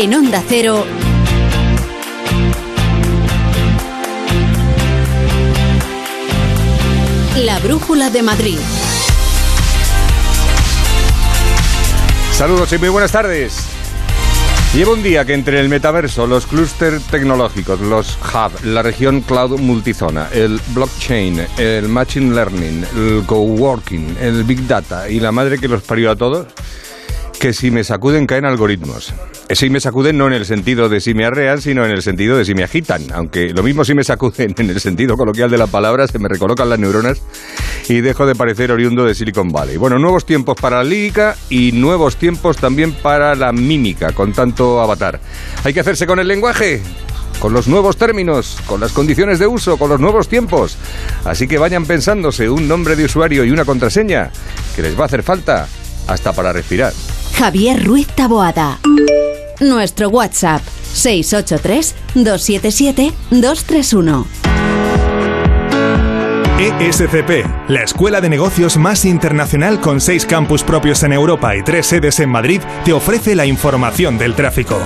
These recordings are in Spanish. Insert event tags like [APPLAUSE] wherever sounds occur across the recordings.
En Onda Cero. La Brújula de Madrid. Saludos y muy buenas tardes. Llevo un día que entre el metaverso, los clústeres tecnológicos, los hub, la región cloud multizona, el blockchain, el machine learning, el coworking, el big data y la madre que los parió a todos, que si me sacuden caen algoritmos. Si me sacuden no en el sentido de si me arrean, sino en el sentido de si me agitan. Aunque lo mismo si me sacuden en el sentido coloquial de la palabra, se me recolocan las neuronas y dejo de parecer oriundo de Silicon Valley. Bueno, nuevos tiempos para la lírica y nuevos tiempos también para la mímica, con tanto avatar. Hay que hacerse con el lenguaje, con los nuevos términos, con las condiciones de uso, con los nuevos tiempos. Así que vayan pensándose un nombre de usuario y una contraseña que les va a hacer falta hasta para respirar. Javier Ruiz Taboada. Nuestro WhatsApp 683 277 231. ESCP, la escuela de negocios más internacional con seis campus propios en Europa y tres sedes en Madrid, te ofrece la información del tráfico.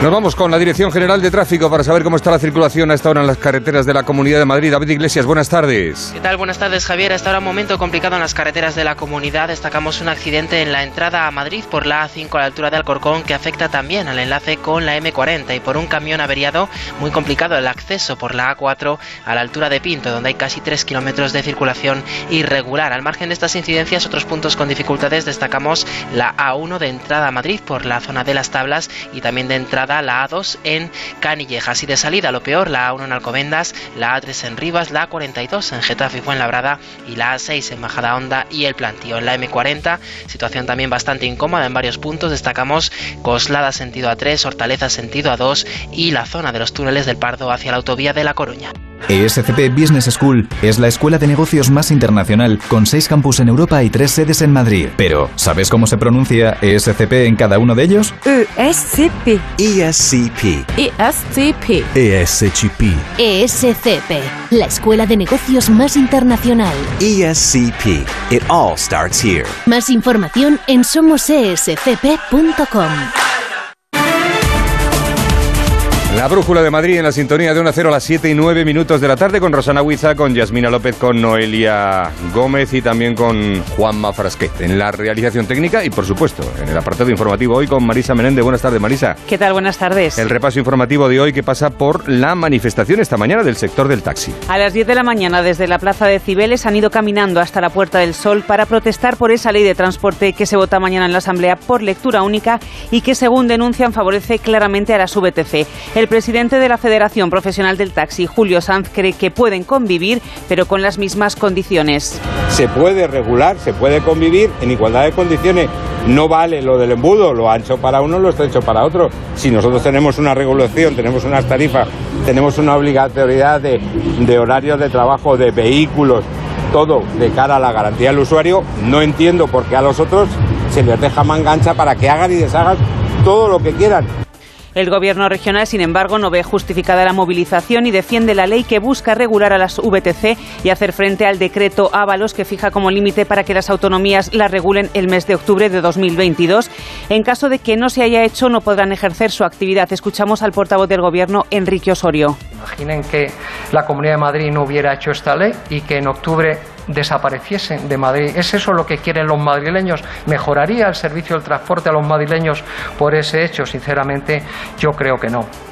Nos vamos con la Dirección General de Tráfico para saber cómo está la circulación a esta hora en las carreteras de la Comunidad de Madrid. David Iglesias, buenas tardes. ¿Qué tal? Buenas tardes, Javier. Hasta ahora un momento complicado en las carreteras de la comunidad. Destacamos un accidente en la entrada a Madrid por la A5 a la altura de Alcorcón que afecta también al enlace con la M40 y por un camión averiado muy complicado el acceso por la A4 a la altura de Pinto, donde hay casi 3 kilómetros de circulación irregular. Al margen de estas incidencias, otros puntos con dificultades destacamos la A1 de entrada a Madrid por la zona de las tablas y también de entrada la A2 en Canillejas y de salida lo peor la A1 en Alcobendas, la A3 en Rivas, la A42 en Getafe y Fuenlabrada y la A6 en Bajada Honda y El Plantío. En la M40, situación también bastante incómoda en varios puntos, destacamos Coslada sentido A3, Hortaleza sentido A2 y la zona de los túneles del Pardo hacia la autovía de La Coruña. ESCP Business School es la escuela de negocios más internacional con seis campus en Europa y tres sedes en Madrid. Pero, ¿sabes cómo se pronuncia ESCP en cada uno de ellos? ESCP. ESCP. ESCP. ESCP. ESCP, la escuela de negocios más internacional. ESCP. It all starts here. Más información en somosescp.com. La Brújula de Madrid en la sintonía de 1 a 0 a las 7 y 9 minutos de la tarde con Rosana Huiza, con Yasmina López, con Noelia Gómez y también con Juanma Frasquet en la realización técnica y por supuesto en el apartado informativo hoy con Marisa Menéndez. Buenas tardes Marisa. ¿Qué tal? Buenas tardes. El repaso informativo de hoy que pasa por la manifestación esta mañana del sector del taxi. A las 10 de la mañana desde la Plaza de Cibeles han ido caminando hasta la Puerta del Sol para protestar por esa ley de transporte que se vota mañana en la Asamblea por lectura única y que según denuncian favorece claramente a las VTC. El presidente de la Federación Profesional del Taxi, Julio Sanz, cree que pueden convivir, pero con las mismas condiciones. Se puede regular, se puede convivir en igualdad de condiciones. No vale lo del embudo, lo ancho para uno, lo estrecho para otro. Si nosotros tenemos una regulación, tenemos unas tarifas, tenemos una obligatoriedad de, de horarios de trabajo, de vehículos, todo de cara a la garantía del usuario, no entiendo por qué a los otros se les deja mangancha para que hagan y deshagan todo lo que quieran. El gobierno regional, sin embargo, no ve justificada la movilización y defiende la ley que busca regular a las VTC y hacer frente al decreto Ábalos que fija como límite para que las autonomías la regulen el mes de octubre de 2022. En caso de que no se haya hecho, no podrán ejercer su actividad. Escuchamos al portavoz del gobierno, Enrique Osorio. Imaginen que la Comunidad de Madrid no hubiera hecho esta ley y que en octubre desapareciesen de Madrid. ¿Es eso lo que quieren los madrileños? ¿Mejoraría el servicio del transporte a los madrileños por ese hecho? Sinceramente, yo creo que no.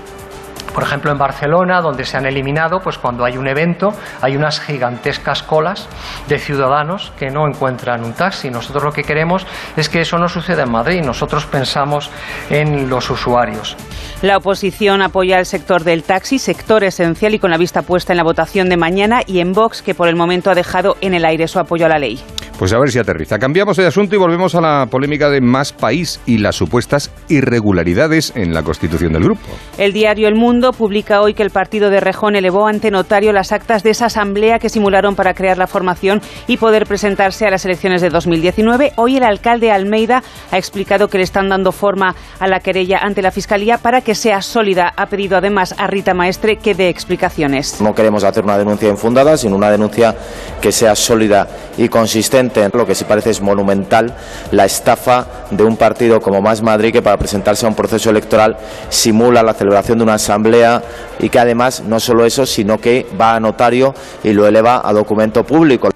Por ejemplo, en Barcelona, donde se han eliminado, pues cuando hay un evento, hay unas gigantescas colas de ciudadanos que no encuentran un taxi. Nosotros lo que queremos es que eso no suceda en Madrid. Nosotros pensamos en los usuarios. La oposición apoya al sector del taxi, sector esencial y con la vista puesta en la votación de mañana, y en Vox, que por el momento ha dejado en el aire su apoyo a la ley. Pues a ver si aterriza. Cambiamos de asunto y volvemos a la polémica de Más País y las supuestas irregularidades en la constitución del grupo. El diario El Mundo publica hoy que el partido de Rejón elevó ante notario las actas de esa asamblea que simularon para crear la formación y poder presentarse a las elecciones de 2019. Hoy el alcalde Almeida ha explicado que le están dando forma a la querella ante la Fiscalía para que sea sólida. Ha pedido además a Rita Maestre que dé explicaciones. No queremos hacer una denuncia infundada, sino una denuncia que sea sólida y consistente lo que sí parece es monumental la estafa de un partido como Más Madrid que para presentarse a un proceso electoral simula la celebración de una asamblea y que además no solo eso, sino que va a notario y lo eleva a documento público.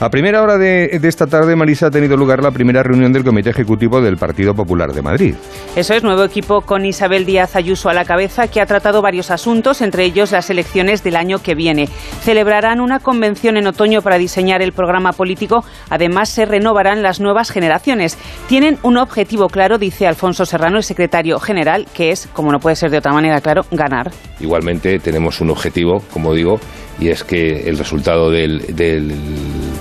A primera hora de, de, esta tarde, Marisa, ha tenido lugar la primera reunión del Comité Ejecutivo del Partido Popular de Madrid. Eso es, nuevo equipo con Isabel Díaz Ayuso a la cabeza, que ha tratado varios asuntos, entre ellos las elecciones del año que viene. Celebrarán una convención en otoño para diseñar el programa político. Además, se renovarán las nuevas generaciones. Tienen un objetivo claro, dice Alfonso Serrano, el secretario general, que es, como no puede ser de otra manera, claro, ganar. Igualmente, tenemos un objetivo, como digo, y es que el resultado del, del,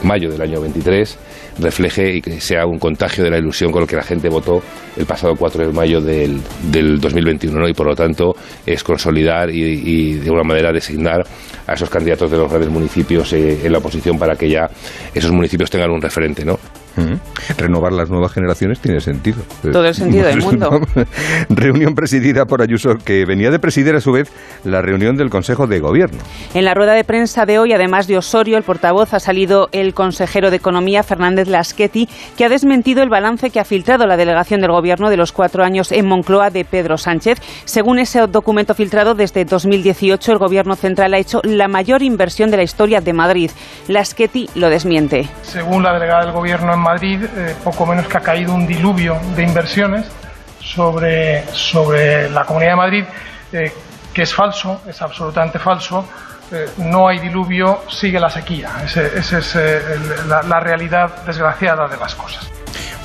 mayo del año 23 refleje y que sea un contagio de la ilusión con lo que la gente votó el pasado 4 de mayo del, del 2021 ¿no? y por lo tanto es consolidar y, y, de alguna manera designar a esos candidatos de los grandes municipios eh, en la oposición para que ya esos municipios tengan un referente ¿no? Renovar las nuevas generaciones tiene sentido. Todo el sentido del mundo. [LAUGHS] reunión presidida por Ayuso, que venía de presidir a su vez la reunión del Consejo de Gobierno. En la rueda de prensa de hoy, además de Osorio, el portavoz, ha salido el consejero de Economía, Fernández Lasqueti, que ha desmentido el balance que ha filtrado la delegación del Gobierno de los cuatro años en Moncloa de Pedro Sánchez. Según ese documento filtrado, desde 2018 el Gobierno central ha hecho la mayor inversión de la historia de Madrid. Lasqueti lo desmiente. Según la delegada del Gobierno en Madrid, eh, poco menos que ha caído un diluvio de inversiones sobre, sobre la Comunidad de Madrid, eh, que es falso, es absolutamente falso. Eh, no hay diluvio, sigue la sequía. Esa es la realidad desgraciada de las cosas.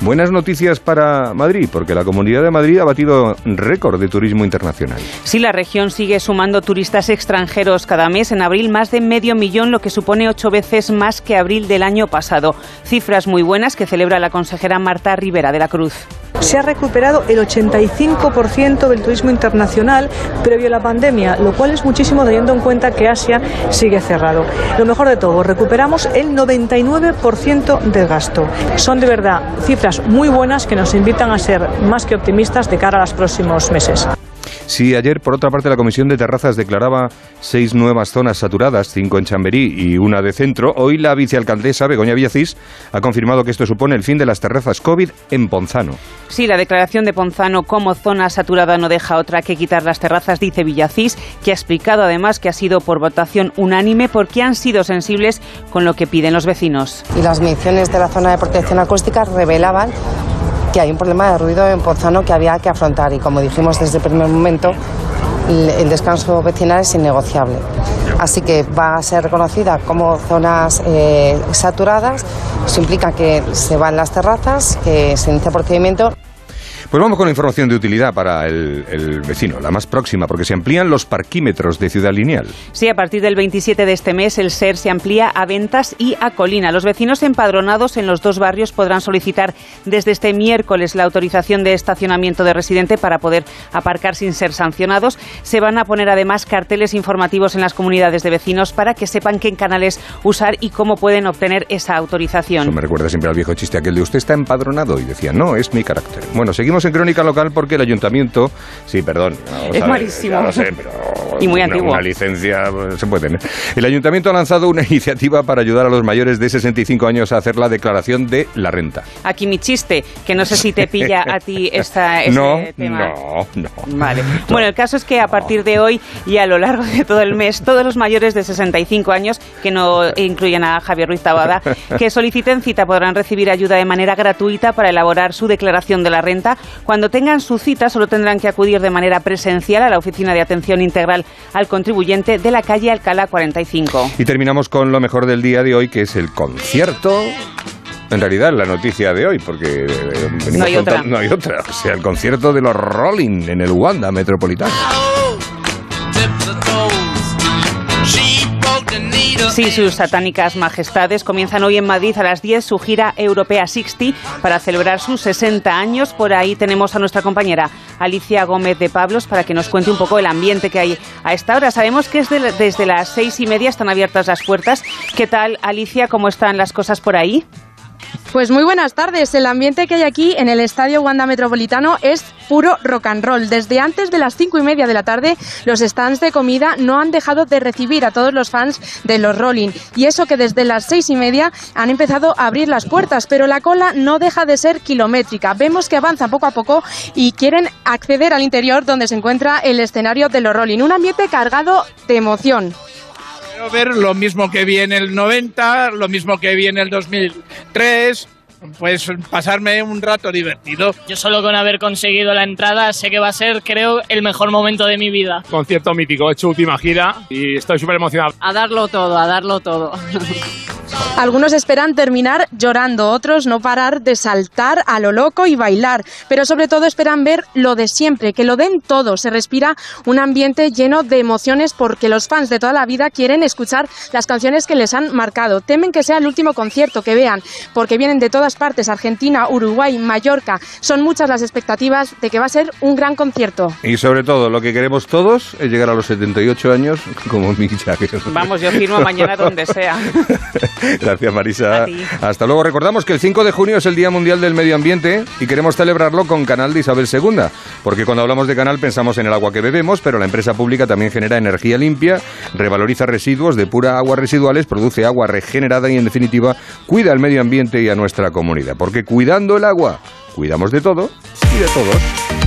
Buenas noticias para Madrid, porque la Comunidad de Madrid ha batido récord de turismo internacional. Sí, la región sigue sumando turistas extranjeros cada mes. En abril, más de medio millón, lo que supone ocho veces más que abril del año pasado. Cifras muy buenas que celebra la consejera Marta Rivera de la Cruz. Se ha recuperado el 85% del turismo internacional previo a la pandemia, lo cual es muchísimo teniendo en cuenta que Asia sigue cerrado. Lo mejor de todo, recuperamos el 99% del gasto. Son de verdad cifras muy buenas que nos invitan a ser más que optimistas de cara a los próximos meses. Si ayer, por otra parte, la Comisión de Terrazas declaraba seis nuevas zonas saturadas, cinco en Chamberí y una de centro, hoy la vicealcaldesa Begoña Villacís ha confirmado que esto supone el fin de las terrazas COVID en Ponzano. Sí, la declaración de Ponzano como zona saturada no deja otra que quitar las terrazas, dice Villacís, que ha explicado además que ha sido por votación unánime porque han sido sensibles con lo que piden los vecinos. Y las mediciones de la zona de protección acústica revelaban que hay un problema de ruido en Ponzano que había que afrontar y como dijimos desde el primer momento, el descanso vecinal es innegociable. Así que va a ser reconocida como zonas eh, saturadas. Eso implica que se van las terrazas, que se inicia procedimiento. Pues vamos con la información de utilidad para el, el, vecino, la más próxima, porque se amplían los parquímetros de Ciudad Lineal. Sí, a partir del 27 de este mes el SER se amplía a Ventas y a Colina. Los vecinos empadronados en los dos barrios podrán solicitar desde este miércoles la autorización de estacionamiento de residente para poder aparcar sin ser sancionados. Se van a poner además carteles informativos en las comunidades de vecinos para que sepan qué canales usar y cómo pueden obtener esa autorización. Eso me recuerda siempre al viejo chiste aquel de usted está empadronado y decía, no, es mi carácter. Bueno, seguimos en crónica local porque el ayuntamiento, sí, perdón, es malísimo. No sé, pero [LAUGHS] y muy una, antiguo. Una licencia pues, se puede tener. El ayuntamiento ha lanzado una [LAUGHS] iniciativa para ayudar a los mayores de 65 años a hacer la declaración de la renta. Aquí mi chiste, que no sé si te pilla a ti [LAUGHS] esta, este no, tema. No, no. Vale. Bueno, el caso es que a partir de hoy y a lo largo de todo el mes, todos los mayores de 65 años, que no incluyen a Javier Ruiz Tabada, que soliciten cita podrán recibir ayuda de manera gratuita para elaborar su declaración de la renta. Cuando tengan su cita, solo tendrán que acudir de manera presencial a la Oficina de Atención Integral al Contribuyente de la calle Alcalá 45. Y terminamos con lo mejor del día de hoy, que es el concierto en realidad la noticia de hoy, porque eh, no hay, otra. no hay otra. O sea, el concierto de los Rolling en el Wanda Metropolitano. Sí, sus satánicas majestades comienzan hoy en Madrid a las 10 su gira Europea 60 para celebrar sus 60 años. Por ahí tenemos a nuestra compañera Alicia Gómez de Pablos para que nos cuente un poco el ambiente que hay a esta hora. Sabemos que es de, desde las seis y media están abiertas las puertas. ¿Qué tal, Alicia? ¿Cómo están las cosas por ahí? Pues muy buenas tardes. El ambiente que hay aquí en el Estadio Wanda Metropolitano es puro rock and roll. Desde antes de las cinco y media de la tarde, los stands de comida no han dejado de recibir a todos los fans de los Rolling. Y eso que desde las seis y media han empezado a abrir las puertas, pero la cola no deja de ser kilométrica. Vemos que avanza poco a poco y quieren acceder al interior donde se encuentra el escenario de los Rolling. Un ambiente cargado de emoción. Quiero ver lo mismo que vi en el 90, lo mismo que vi en el 2003, pues pasarme un rato divertido. Yo solo con haber conseguido la entrada sé que va a ser, creo, el mejor momento de mi vida. Concierto mítico, he hecho última gira y estoy súper emocionado. A darlo todo, a darlo todo. [LAUGHS] Algunos esperan terminar llorando, otros no parar de saltar a lo loco y bailar, pero sobre todo esperan ver lo de siempre, que lo den todo. Se respira un ambiente lleno de emociones porque los fans de toda la vida quieren escuchar las canciones que les han marcado. Temen que sea el último concierto que vean, porque vienen de todas partes, Argentina, Uruguay, Mallorca. Son muchas las expectativas de que va a ser un gran concierto. Y sobre todo, lo que queremos todos es llegar a los 78 años como Mick Jagger. Vamos, yo firmo mañana donde sea. [LAUGHS] [LAUGHS] Gracias, Marisa. Hasta luego. Recordamos que el 5 de junio es el Día Mundial del Medio Ambiente y queremos celebrarlo con Canal de Isabel II, porque cuando hablamos de canal pensamos en el agua que bebemos, pero la empresa pública también genera energía limpia, revaloriza residuos, depura aguas residuales, produce agua regenerada y, en definitiva, cuida el medio ambiente y a nuestra comunidad. Porque cuidando el agua, cuidamos de todo y de todos.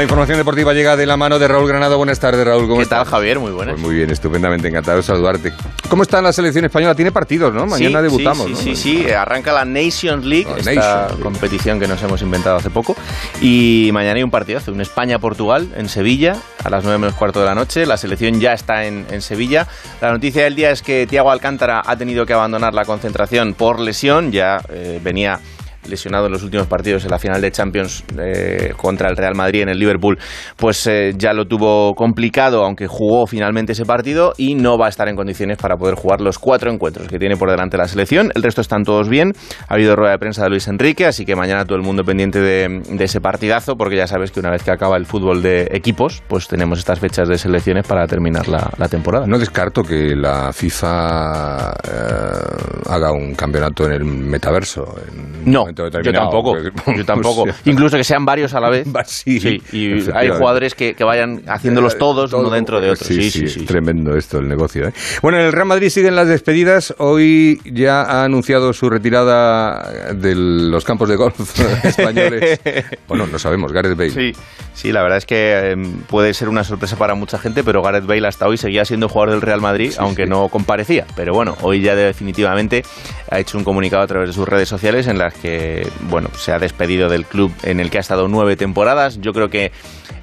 La información deportiva llega de la mano de Raúl Granado. Buenas tardes, Raúl. ¿Cómo ¿Qué estás? tal, Javier? Muy buenas. Pues muy bien, estupendamente encantado de saludarte. ¿Cómo está la selección española? Tiene partidos, ¿no? Mañana Sí, debutamos, sí, ¿no? Sí, sí, sí. Arranca la Nations League, La esta Nations League. competición que nos hemos inventado hace poco. Y mañana hay un partidazo, un España-Portugal en Sevilla, a las 9 menos cuarto de la noche. La selección ya está en, en Sevilla. La noticia del día es que Thiago Alcántara ha tenido que abandonar la concentración por lesión. Ya eh, venía lesionado en los últimos partidos en la final de Champions eh, contra el Real Madrid en el Liverpool, pues eh, ya lo tuvo complicado, aunque jugó finalmente ese partido y no va a estar en condiciones para poder jugar los cuatro encuentros que tiene por delante la selección. El resto están todos bien. Ha habido rueda de prensa de Luis Enrique, así que mañana todo el mundo pendiente de, de ese partidazo, porque ya sabes que una vez que acaba el fútbol de equipos, pues tenemos estas fechas de selecciones para terminar la, la temporada. No descarto que la FIFA eh, haga un campeonato en el metaverso. en No, momento yo determinado, tampoco. porque- Yo tampoco. o [LAUGHS] sea, Incluso que sean varios a la vez. Sí, y hay jugadores que, que vayan haciéndolos todos uno dentro de otro. Sí, sí, es tremendo esto, el negocio. ¿eh? Bueno, en el Real Madrid siguen las despedidas. Hoy ya ha anunciado su retirada de los campos de golf [LAUGHS] españoles. [LAUGHS] Bueno, no sabemos, Gareth Bale. Sí, sí, la verdad es que eh, puede ser una sorpresa para mucha gente, pero Gareth Bale hasta hoy seguía siendo jugador del Real Madrid, aunque no comparecía. Pero bueno, hoy ya definitivamente ha hecho un comunicado a través de sus redes sociales en las que, bueno, se ha despedido del club en el que ha estado nueve temporadas. Yo creo que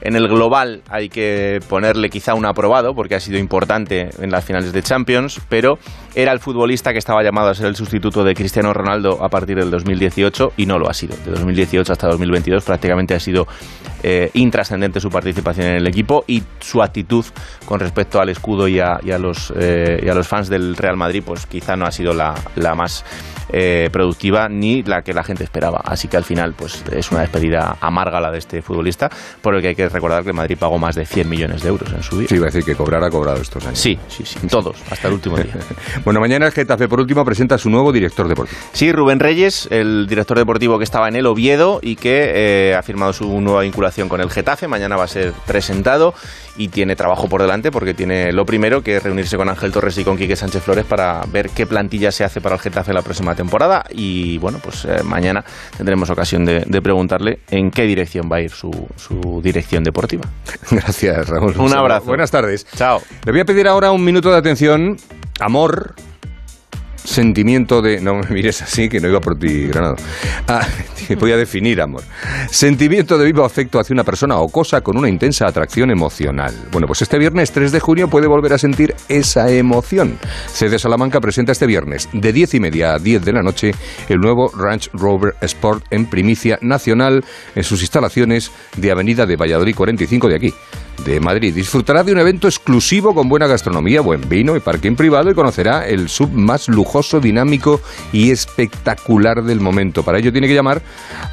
en el global hay que ponerle quizá un aprobado, porque ha sido importante en las finales de Champions, pero era el futbolista que estaba llamado a ser el sustituto de Cristiano Ronaldo a partir del 2018 y no lo ha sido. De 2018 hasta 2022 prácticamente ha sido eh, intrascendente su participación en el equipo y su actitud con respecto al escudo y a, y a los, eh, y a los fans del Real Madrid, pues quizá no ha sido la, la más eh, productiva ni la que la gente esperaba. Así que al final, pues es una despedida amarga la de este futbolista, por el que hay que recordar que Madrid pagó más de 100 millones de euros en su vida. Sí, iba a decir que cobrar ha cobrado estos años. Sí, sí, sí, todos, hasta el último día. [LAUGHS] Bueno, mañana el Getafe, por último, presenta a su nuevo director deportivo. Sí, Rubén Reyes, el director deportivo que estaba en el Oviedo y que eh, ha firmado su nueva vinculación con el Getafe. Mañana va a ser presentado y tiene trabajo por delante porque tiene lo primero que es reunirse con Ángel Torres y con Quique Sánchez Flores para ver qué plantilla se hace para el Getafe la próxima temporada. Y bueno, pues eh, mañana tendremos ocasión de, de preguntarle en qué dirección va a ir su, su dirección deportiva. [LAUGHS] Gracias, Raúl. Un abrazo. Buenas tardes. Chao. Le voy a pedir ahora un minuto de atención. Amor. Sentimiento de. No me mires así, que no iba por ti, Granado. Ah, [LAUGHS] voy a definir amor. Sentimiento de vivo afecto hacia una persona o cosa con una intensa atracción emocional. Bueno, pues este viernes 3 de junio puede volver a sentir esa emoción. CD Salamanca presenta este viernes, de 10 y media a 10 de la noche, el nuevo Ranch Rover Sport en primicia nacional en sus instalaciones de Avenida de Valladolid 45 de aquí. De Madrid. Disfrutará de un evento exclusivo con buena gastronomía, buen vino y parking privado y conocerá el sub más lujoso, dinámico y espectacular del momento. Para ello tiene que llamar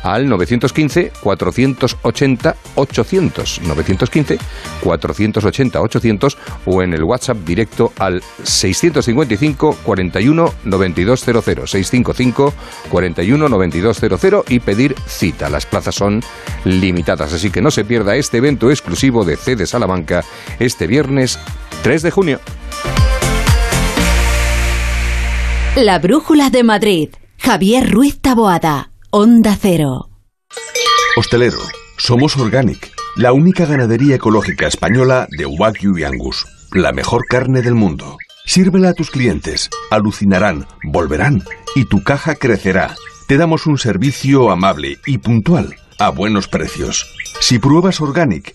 al 915 480 800 915 480 800 o en el WhatsApp directo al 655 41 9200 655 41 9200 y pedir cita. Las plazas son limitadas, así que no se pierda este evento exclusivo de C de Salamanca este viernes 3 de junio. La Brújula de Madrid. Javier Ruiz Taboada. Onda Cero. Hostelero. Somos Organic, la única ganadería ecológica española de Wagyu y Angus. La mejor carne del mundo. Sírvela a tus clientes. Alucinarán, volverán y tu caja crecerá. Te damos un servicio amable y puntual a buenos precios. Si pruebas Organic,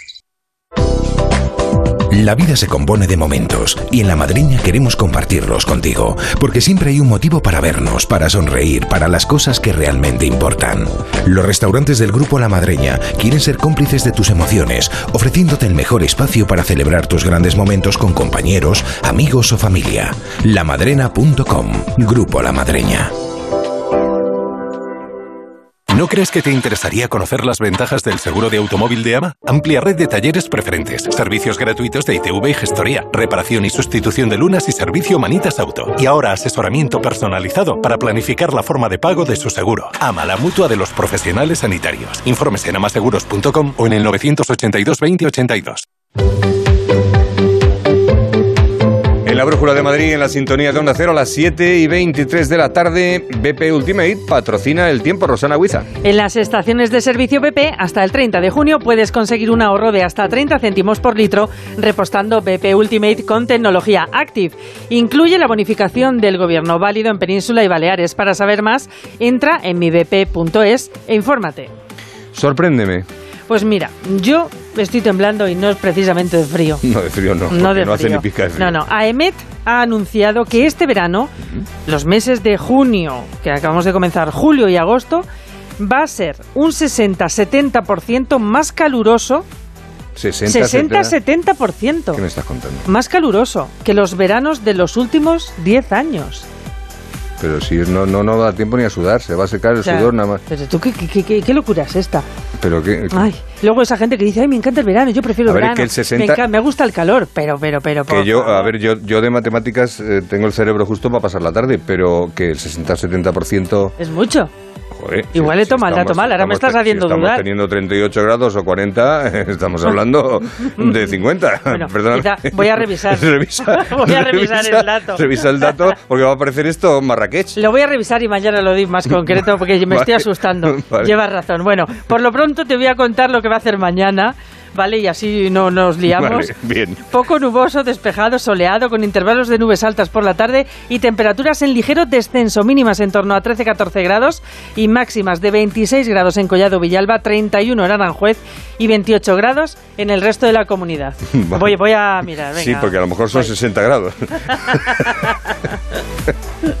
La vida se compone de momentos y en La Madriña queremos compartirlos contigo, porque siempre hay un motivo para vernos, para sonreír, para las cosas que realmente importan. Los restaurantes del Grupo La Madreña quieren ser cómplices de tus emociones, ofreciéndote el mejor espacio para celebrar tus grandes momentos con compañeros, amigos o familia. Lamadrena.com, Grupo La Madreña. ¿No crees que te interesaría conocer las ventajas del seguro de automóvil de AMA? Amplia red de talleres preferentes, servicios gratuitos de ITV y gestoría, reparación y sustitución de lunas y servicio Manitas Auto. Y ahora asesoramiento personalizado para planificar la forma de pago de su seguro. AMA, la mutua de los profesionales sanitarios. Informes en amaseguros.com o en el 982 20 82. La Brújula de Madrid, en la sintonía de Onda Cero, a las 7 y 23 de la tarde, BP Ultimate patrocina el tiempo, Rosana Huiza. En las estaciones de servicio BP, hasta el 30 de junio puedes conseguir un ahorro de hasta 30 céntimos por litro repostando BP Ultimate con tecnología Active. Incluye la bonificación del gobierno válido en Península y Baleares. Para saber más, entra en mibp.es e infórmate. Sorpréndeme. Pues mira, yo estoy temblando y no es precisamente de frío. No, de frío no, No de no hace frío. ni pizca de frío. No, no. AEMET ha anunciado que este verano, los meses de junio, que acabamos de comenzar, julio y agosto, va a ser un 60-70% más caluroso. 60, 70. 60-70%. ¿Qué me estás contando? Más caluroso que los veranos de los últimos 10 años. Pero si no, no, no da tiempo ni a sudar, se va a secar el sudor nada más. Pero tú, ¿qué, qué, qué- qué- locura es esta? Pero que, Ay, luego esa gente que dice, ay, me encanta el verano, yo prefiero A el ver, verano. que el 60 me, me gusta el calor, pero, pero, pero... que yo, a ver, yo, yo de matemáticas eh, tengo el cerebro justo para pasar la tarde, pero que el 60-70%... Es mucho. Joder, Igual he tomado el dato mal, ahora me estás haciendo si estamos dudar. teniendo 38 grados o 40, [LAUGHS] estamos hablando [LAUGHS] de 50. Bueno, quizá voy a revisar. [LAUGHS] Revisa, Voy a revisar el dato. Revisa el dato porque va a aparecer esto en Marrakech. Lo voy a revisar y mañana lo di más concreto porque me estoy Vale, asustando. vale. Llevas razón. Bueno, por lo pronto te voy a contar lo que va a hacer mañana, ¿vale? Y así no nos liamos. Vale, bien. Poco nuboso, despejado, soleado, con intervalos de nubes altas por la tarde y temperaturas en ligero descenso, mínimas en torno a 13-14 grados y máximas de 26 grados en Collado Villalba, 31 en Aranjuez y 28 grados en el resto de la comunidad. [LAUGHS] Vale. Voy, voy a mirar, venga. Sí, porque a lo mejor son 60 grados. [LAUGHS] [LAUGHS]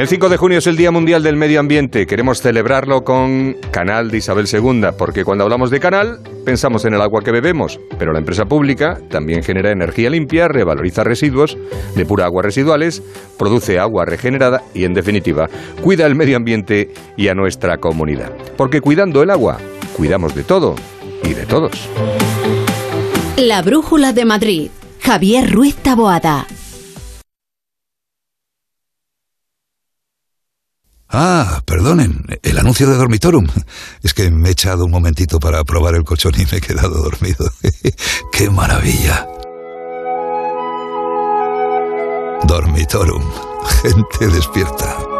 El 5 de junio es el Día Mundial del Medio Ambiente. Queremos celebrarlo con Canal de Isabel II, porque cuando hablamos de canal pensamos en el agua que bebemos, pero la empresa pública también genera energía limpia, revaloriza residuos, depura aguas residuales, produce agua regenerada y, en definitiva, cuida el medio ambiente y a nuestra comunidad. Porque cuidando el agua, cuidamos de todo y de todos. La Brújula de Madrid. Javier Ruiz Taboada. Ah, perdonen, el anuncio de Dormitorum. Es que me he echado un momentito para probar el colchón y me he quedado dormido. [LAUGHS] ¡Qué maravilla! Dormitorum, [LAUGHS] gente despierta.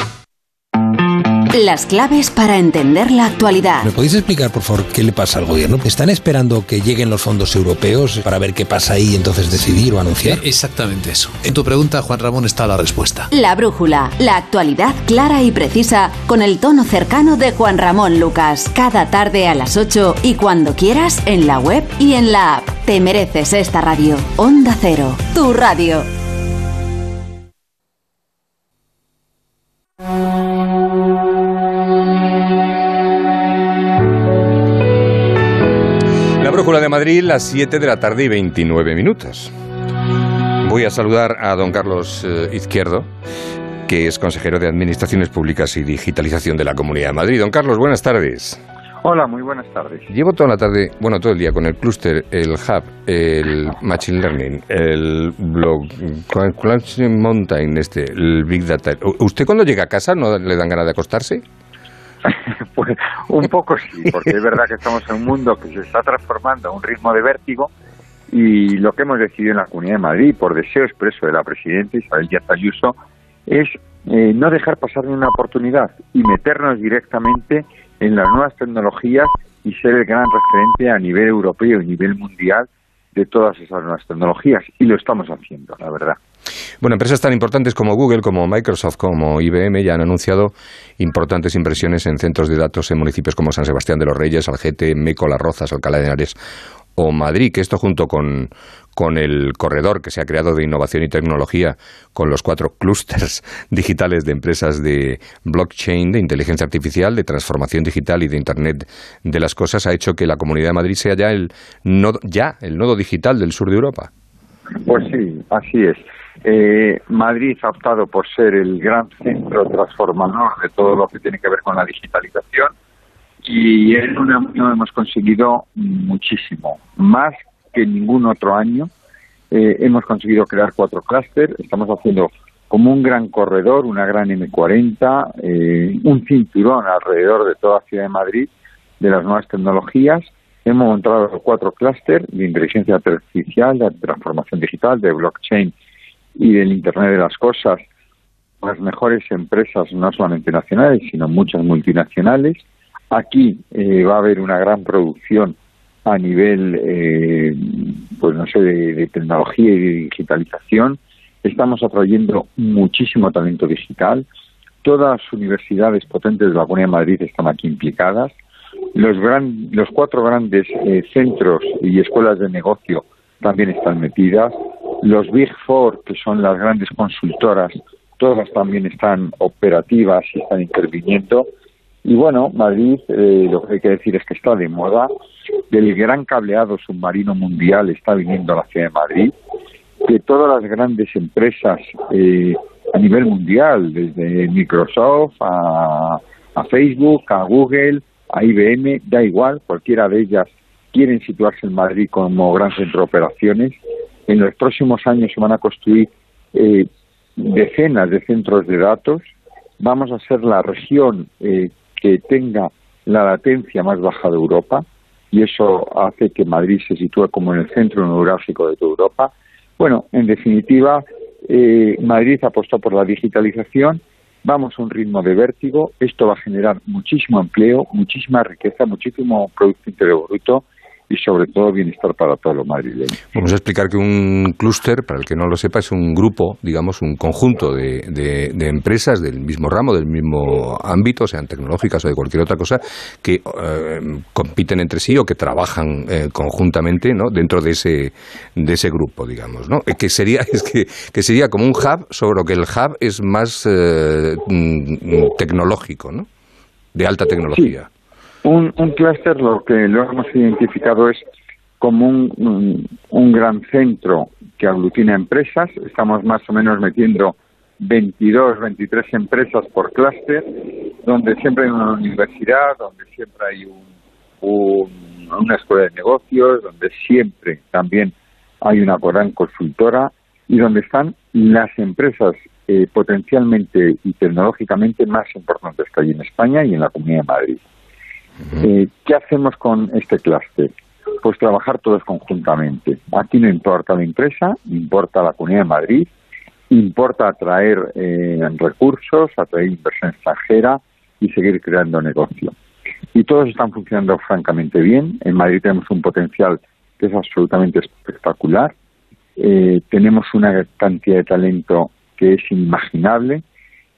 Las claves para entender la actualidad. ¿Me podéis explicar, por favor, qué le pasa al gobierno? ¿Están esperando que lleguen los fondos europeos para ver qué pasa ahí y entonces decidir o anunciar? Eh, Exactamente eso. En tu pregunta, Juan Ramón, está la respuesta. La brújula, la actualidad clara y precisa con el tono cercano de Juan Ramón Lucas. Cada tarde a las 8 y cuando quieras en la web y en la app. Te mereces esta radio. Onda Cero, tu radio. Las 7 de la tarde y 29 minutos. Voy a saludar a don Carlos eh, Izquierdo, que es consejero de Administraciones Públicas y Digitalización de la Comunidad de Madrid. Don Carlos, buenas tardes. Hola, muy buenas tardes. Llevo toda la tarde, bueno, todo el día con el clúster, el hub, el machine learning, el blog, Cloud Mountain, este, el Big Data. ¿Usted cuando llega a casa no le dan ganas de acostarse? Pues un poco sí, [LAUGHS] porque es verdad que estamos en un mundo que se está transformando a un ritmo de vértigo y lo que hemos decidido en la Comunidad de Madrid, por deseo expreso de la Presidenta Isabel Díaz Ayuso, es eh, no dejar pasar ni una oportunidad y meternos directamente en las nuevas tecnologías y ser el gran referente a nivel europeo y a nivel mundial de todas esas nuevas tecnologías. Y lo estamos haciendo, la verdad. Bueno, empresas tan importantes como Google, como Microsoft, como IBM ya han anunciado importantes inversiones en centros de datos en municipios como San Sebastián de los Reyes, Algete, Meco, Las Rozas, Alcalá de Henares o Madrid, que esto junto con, con el corredor que se ha creado de innovación y tecnología, con los cuatro clústeres [LAUGHS] digitales de empresas de blockchain, de inteligencia artificial, de transformación digital y de Internet de las cosas, ha hecho que la Comunidad de Madrid sea ya el nodo, ya el nodo digital del sur de Europa. Pues sí, así es. Eh, Madrid ha optado por ser el gran centro transformador de todo lo que tiene que ver con la digitalización y en un año hemos conseguido muchísimo, más que ningún otro año. Eh, hemos conseguido crear cuatro clústeres, estamos haciendo como un gran corredor, una gran M40, eh, un cinturón alrededor de toda la ciudad de Madrid de las nuevas tecnologías. Hemos montado cuatro clústeres de inteligencia artificial, de transformación digital, de blockchain y del Internet de las Cosas, las mejores empresas, no solamente nacionales, sino muchas multinacionales. Aquí eh, va a haber una gran producción a nivel, eh, pues no sé, de, tecnología y de digitalización. Estamos atrayendo muchísimo talento digital. Todas las universidades potentes de la Comunidad de Madrid están aquí implicadas. Los, gran, los cuatro grandes eh, centros y escuelas de negocio también están metidas. Los Big Four, que son las grandes consultoras, todas también están operativas y están interviniendo. Y bueno, Madrid, eh, lo que hay que decir es que está de moda. Del gran cableado submarino mundial está viniendo a la ciudad de Madrid. Que todas las grandes empresas eh, a nivel mundial, desde Microsoft a, a Facebook, a Google, a IBM, da igual, cualquiera de ellas quieren situarse en Madrid como gran centro de operaciones. En los próximos años se van a construir eh, decenas de centros de datos. Vamos a ser la región eh, que tenga la latencia más baja de Europa y eso hace que Madrid se sitúe como en el centro neurálgico de toda Europa. Bueno, en definitiva, eh, Madrid apostó por la digitalización. Vamos a un ritmo de vértigo, esto va a generar muchísimo empleo, muchísima riqueza, muchísimo Producto Interior Bruto y sobre todo bienestar para todos los madrileños. Vamos a explicar que un clúster, para el que no lo sepa, es un grupo, digamos, un conjunto de, de, empresas del mismo ramo, del mismo ámbito, sean tecnológicas o de cualquier otra cosa, que eh, compiten entre sí o que trabajan eh, conjuntamente ¿no? dentro de ese, de ese grupo, digamos. ¿no? Que, sería, [LAUGHS] es que, que sería como un hub, sobre lo que el hub es más eh, mm, tecnológico, ¿no? de alta tecnología. Un, un clúster lo que lo hemos identificado es como un, un, gran centro que aglutina empresas. Estamos más o menos metiendo 22, 23 empresas por clúster, donde siempre hay una universidad, donde siempre hay un, una escuela de negocios, donde siempre también hay una gran consultora y donde están las empresas eh, potencialmente y tecnológicamente más importantes que hay en España y en la Comunidad de Madrid. Eh, ¿Qué hacemos con este clúster? Pues trabajar todos conjuntamente. Aquí no importa la empresa, importa la Comunidad de Madrid, importa atraer eh, recursos, atraer inversión extranjera y seguir creando negocio. Y todos están funcionando francamente bien. En Madrid tenemos un potencial que es absolutamente espectacular. Eh, tenemos una cantidad de talento que es inimaginable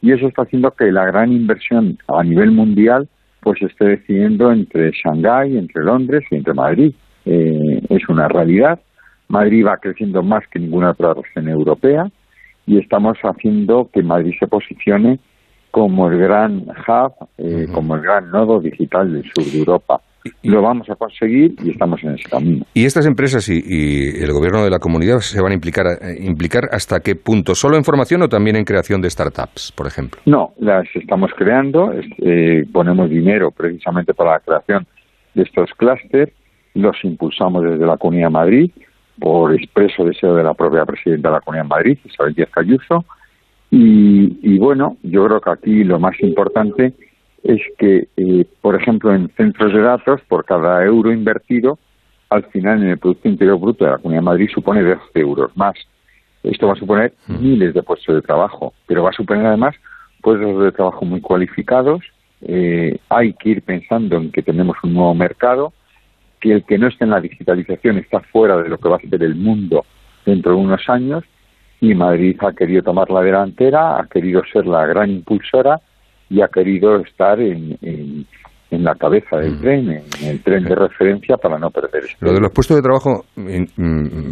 y eso está haciendo que la gran inversión a nivel mundial pues esté decidiendo entre Shanghái, entre Londres y entre Madrid. Eh, es una realidad. Madrid va creciendo más que ninguna otra región europea y estamos haciendo que Madrid se posicione como el gran hub, eh, como el gran nodo digital del sur de Europa. Lo vamos a conseguir y estamos en ese camino. ¿Y estas empresas y, el gobierno de la comunidad se van a implicar, eh, implicar hasta qué punto? ¿Solo en formación o también en creación de startups, por ejemplo? No, las estamos creando. Eh, ponemos dinero precisamente para la creación de estos clústeres. Los impulsamos desde la Comunidad de Madrid por expreso deseo de la propia presidenta de la Comunidad de Madrid, Isabel Díaz Cayuso. Y, y bueno, yo creo que aquí lo más importante es que, eh, por ejemplo, en centros de datos, por cada euro invertido, al final en el Producto Interior Bruto de la Comunidad de Madrid supone 10 euros más. Esto va a suponer miles de puestos de trabajo, pero va a suponer además puestos de trabajo muy cualificados. Eh, hay que ir pensando en que tenemos un nuevo mercado, que el que no esté en la digitalización está fuera de lo que va a ser el mundo dentro de unos años y Madrid ha querido tomar la delantera, ha querido ser la gran impulsora y ha querido estar en, en, la cabeza del mm. tren, en el tren de referencia para no perder. Este Lo de los puestos de trabajo me,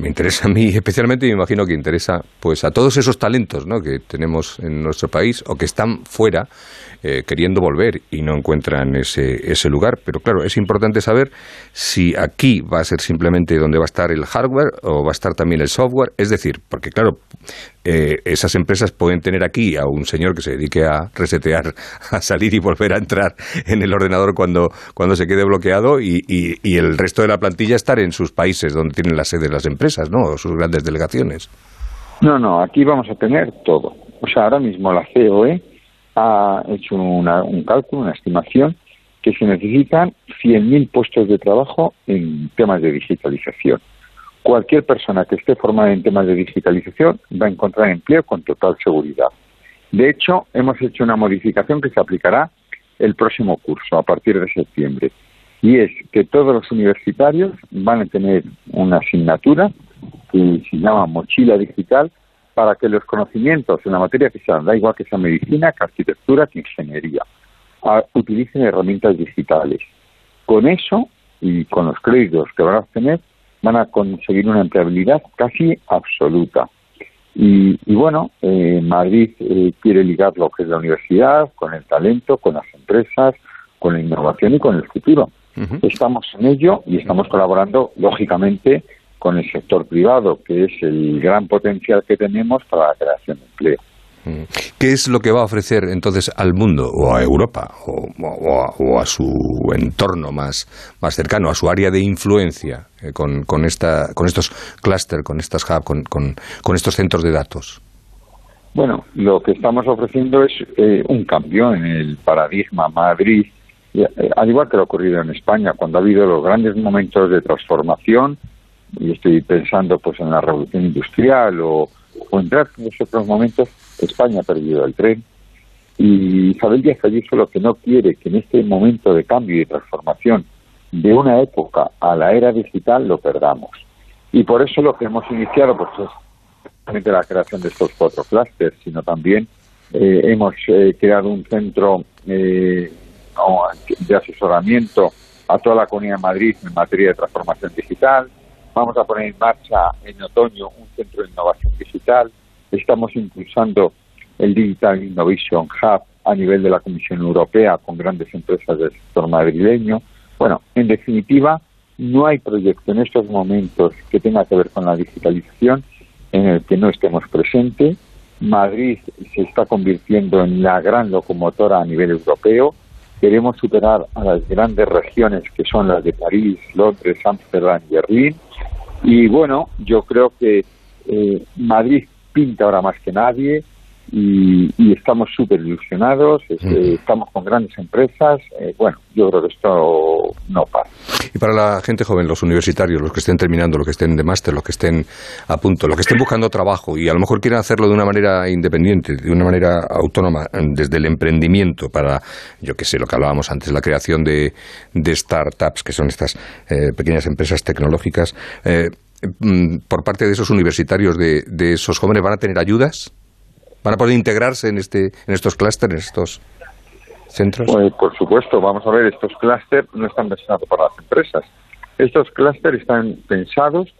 interesa a mí [LAUGHS] especialmente y me imagino que interesa pues a todos esos talentos ¿no? que tenemos en nuestro país o que están fuera eh, queriendo volver y no encuentran ese, ese lugar. Pero claro, es importante saber si aquí va a ser simplemente donde va a estar el hardware o va a estar también el software. Es decir, porque claro, eh, esas empresas pueden tener aquí a un señor que se dedique a resetear, a salir y volver a entrar en el ordenador cuando, cuando se quede bloqueado y, y, el resto de la plantilla estar en sus países donde tienen la sede de las empresas, ¿no? O sus grandes delegaciones. No, no, aquí vamos a tener todo. O sea, ahora mismo la COE ha hecho un cálculo, una estimación, que se necesitan 100.000 puestos de trabajo en temas de digitalización cualquier persona que esté formada en temas de digitalización va a encontrar empleo con total seguridad. De hecho, hemos hecho una modificación que se aplicará el próximo curso, a partir de septiembre, y es que todos los universitarios van a tener una asignatura que se llama mochila digital para que los conocimientos en la materia que sean, da igual que sea medicina, que arquitectura, que ingeniería, utilicen herramientas digitales con eso y con los créditos que van a obtener, van a conseguir una empleabilidad casi absoluta. Y, bueno, eh, Madrid eh, quiere ligar lo que es la universidad con el talento, con las empresas, con la innovación y con el futuro. Estamos en ello y estamos colaborando, lógicamente, con el sector privado, que es el gran potencial que tenemos para la creación de empleo. ¿Qué es lo que va a ofrecer entonces al mundo o a Europa o, a, su entorno más, más cercano, a su área de influencia eh, con, con, esta, con estos clústeres, con estas con, con, estos centros de datos? Bueno, lo que estamos ofreciendo es eh, un cambio en el paradigma Madrid, eh, al igual que lo ha ocurrido en España, cuando ha habido los grandes momentos de transformación, y estoy pensando pues en la revolución industrial o, o en otros momentos, España ha perdido el tren y Isabel Díaz Ayuso lo que no quiere que en este momento de cambio y transformación de una época a la era digital lo perdamos. Y por eso lo que hemos iniciado pues es solamente la creación de estos cuatro clústeres, sino también eh, hemos eh, creado un centro eh, de asesoramiento a toda la Comunidad de Madrid en materia de transformación digital. Vamos a poner en marcha en otoño un centro de innovación digital Estamos impulsando el Digital Innovation Hub a nivel de la Comisión Europea con grandes empresas del sector madrileño. Bueno, en definitiva, no hay proyecto en estos momentos que tenga que ver con la digitalización en el que no estemos presentes. Madrid se está convirtiendo en la gran locomotora a nivel europeo. Queremos superar a las grandes regiones que son las de París, Londres, Ámsterdam y Berlín. Y bueno, yo creo que eh, Madrid pinta ahora más que nadie y, estamos súper ilusionados, este, estamos con grandes empresas. Eh, bueno, yo creo que esto no pasa. Y para la gente joven, los universitarios, los que estén terminando, los que estén de máster, los que estén a punto, los que estén buscando trabajo y a lo mejor quieren hacerlo de una manera independiente, de una manera autónoma, desde el emprendimiento para, yo qué sé, lo que hablábamos antes, la creación de, de startups, que son estas eh, pequeñas empresas tecnológicas. Mm, por parte de esos universitarios, de, de, esos jóvenes, van a tener ayudas? ¿Van a poder integrarse en, este, en estos clústeres, en estos centros? Pues, por supuesto, vamos a ver, estos clústeres no están pensados para las empresas. Estos clústeres están pensados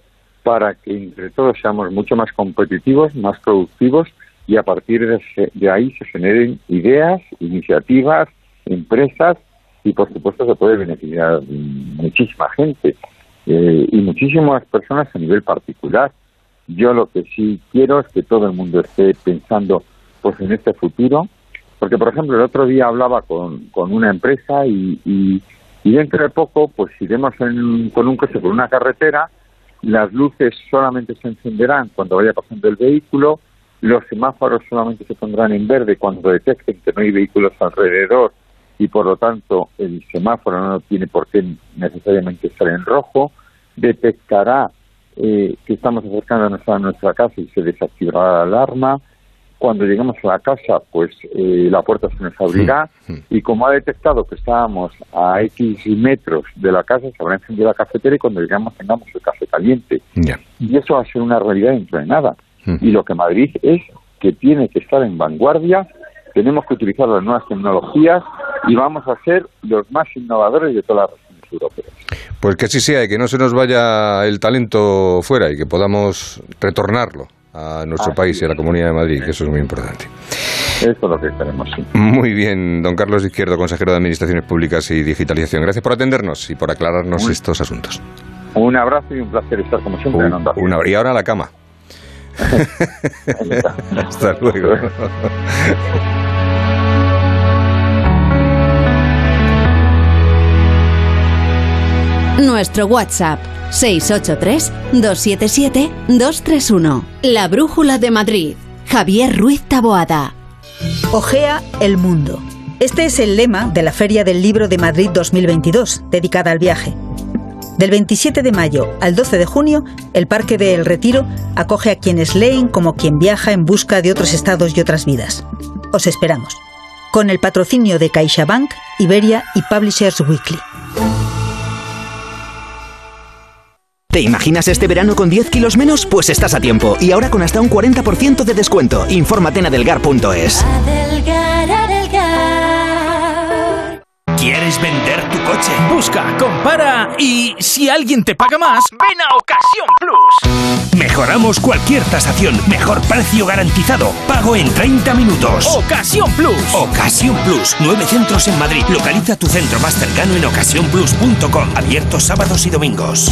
para que entre todos seamos mucho más competitivos, más productivos y a partir de, de ahí se generen ideas, iniciativas, empresas y por supuesto se puede beneficiar muchísima gente. Eh, y muchísimas personas a nivel particular. Yo lo que sí quiero es que todo el mundo esté pensando pues en este futuro, porque por ejemplo el otro día hablaba con, con una empresa y, y, dentro de poco pues iremos en, con un coche por una carretera, las luces solamente se encenderán cuando vaya pasando el vehículo, los semáforos solamente se pondrán en verde cuando detecten que no hay vehículos alrededor y por lo tanto el semáforo no tiene por qué necesariamente estar en rojo, detectará eh, que estamos acercándonos a nuestra casa y se desactivará la alarma. Cuando llegamos a la casa, pues eh, la puerta se nos abrirá y como ha detectado que estábamos a X metros de la casa, se habrá encendido la cafetera y cuando llegamos tengamos el café caliente. Y eso va a ser una realidad dentro de nada. Y lo que Madrid es que tiene que estar en vanguardia tenemos que utilizar las nuevas tecnologías y vamos a ser los más innovadores de todas las regiones europeas. Pues que así sea y que no se nos vaya el talento fuera y que podamos retornarlo a nuestro país y a la Comunidad de Madrid, que eso es muy importante. Eso es lo que queremos. Muy bien, don Carlos Izquierdo, consejero de Administraciones Públicas y Digitalización. Gracias por atendernos y por aclararnos estos asuntos. Un abrazo y un placer estar como siempre en Onda. Una, y ahora a la cama. [LAUGHS] [LAUGHS] Hasta luego. [LAUGHS] Nuestro WhatsApp 683-277-231. La Brújula de Madrid. Javier Ruiz Taboada. Ojea el mundo. Este es el lema de la Feria del Libro de Madrid 2022, dedicada al viaje. Del 27 de mayo al 12 de junio, el Parque de El Retiro acoge a quienes leen como quien viaja en busca de otros estados y otras vidas. Os esperamos. Con el patrocinio de CaixaBank, Iberia y Publishers Weekly. ¿Te imaginas este verano con 10 kilos menos? Pues estás a tiempo. Y ahora con hasta un 40% de descuento. Infórmate en adelgar.es. ¿Quieres vender tu coche? Busca, compara y si alguien te paga más, ven a Ocasión Plus. Mejoramos cualquier tasación. Mejor precio garantizado. Pago en 30 minutos. Ocasión Plus. Ocasión Plus. Nueve centros en Madrid. Localiza tu centro más cercano en ocasiónplus.com. Abiertos sábados y domingos.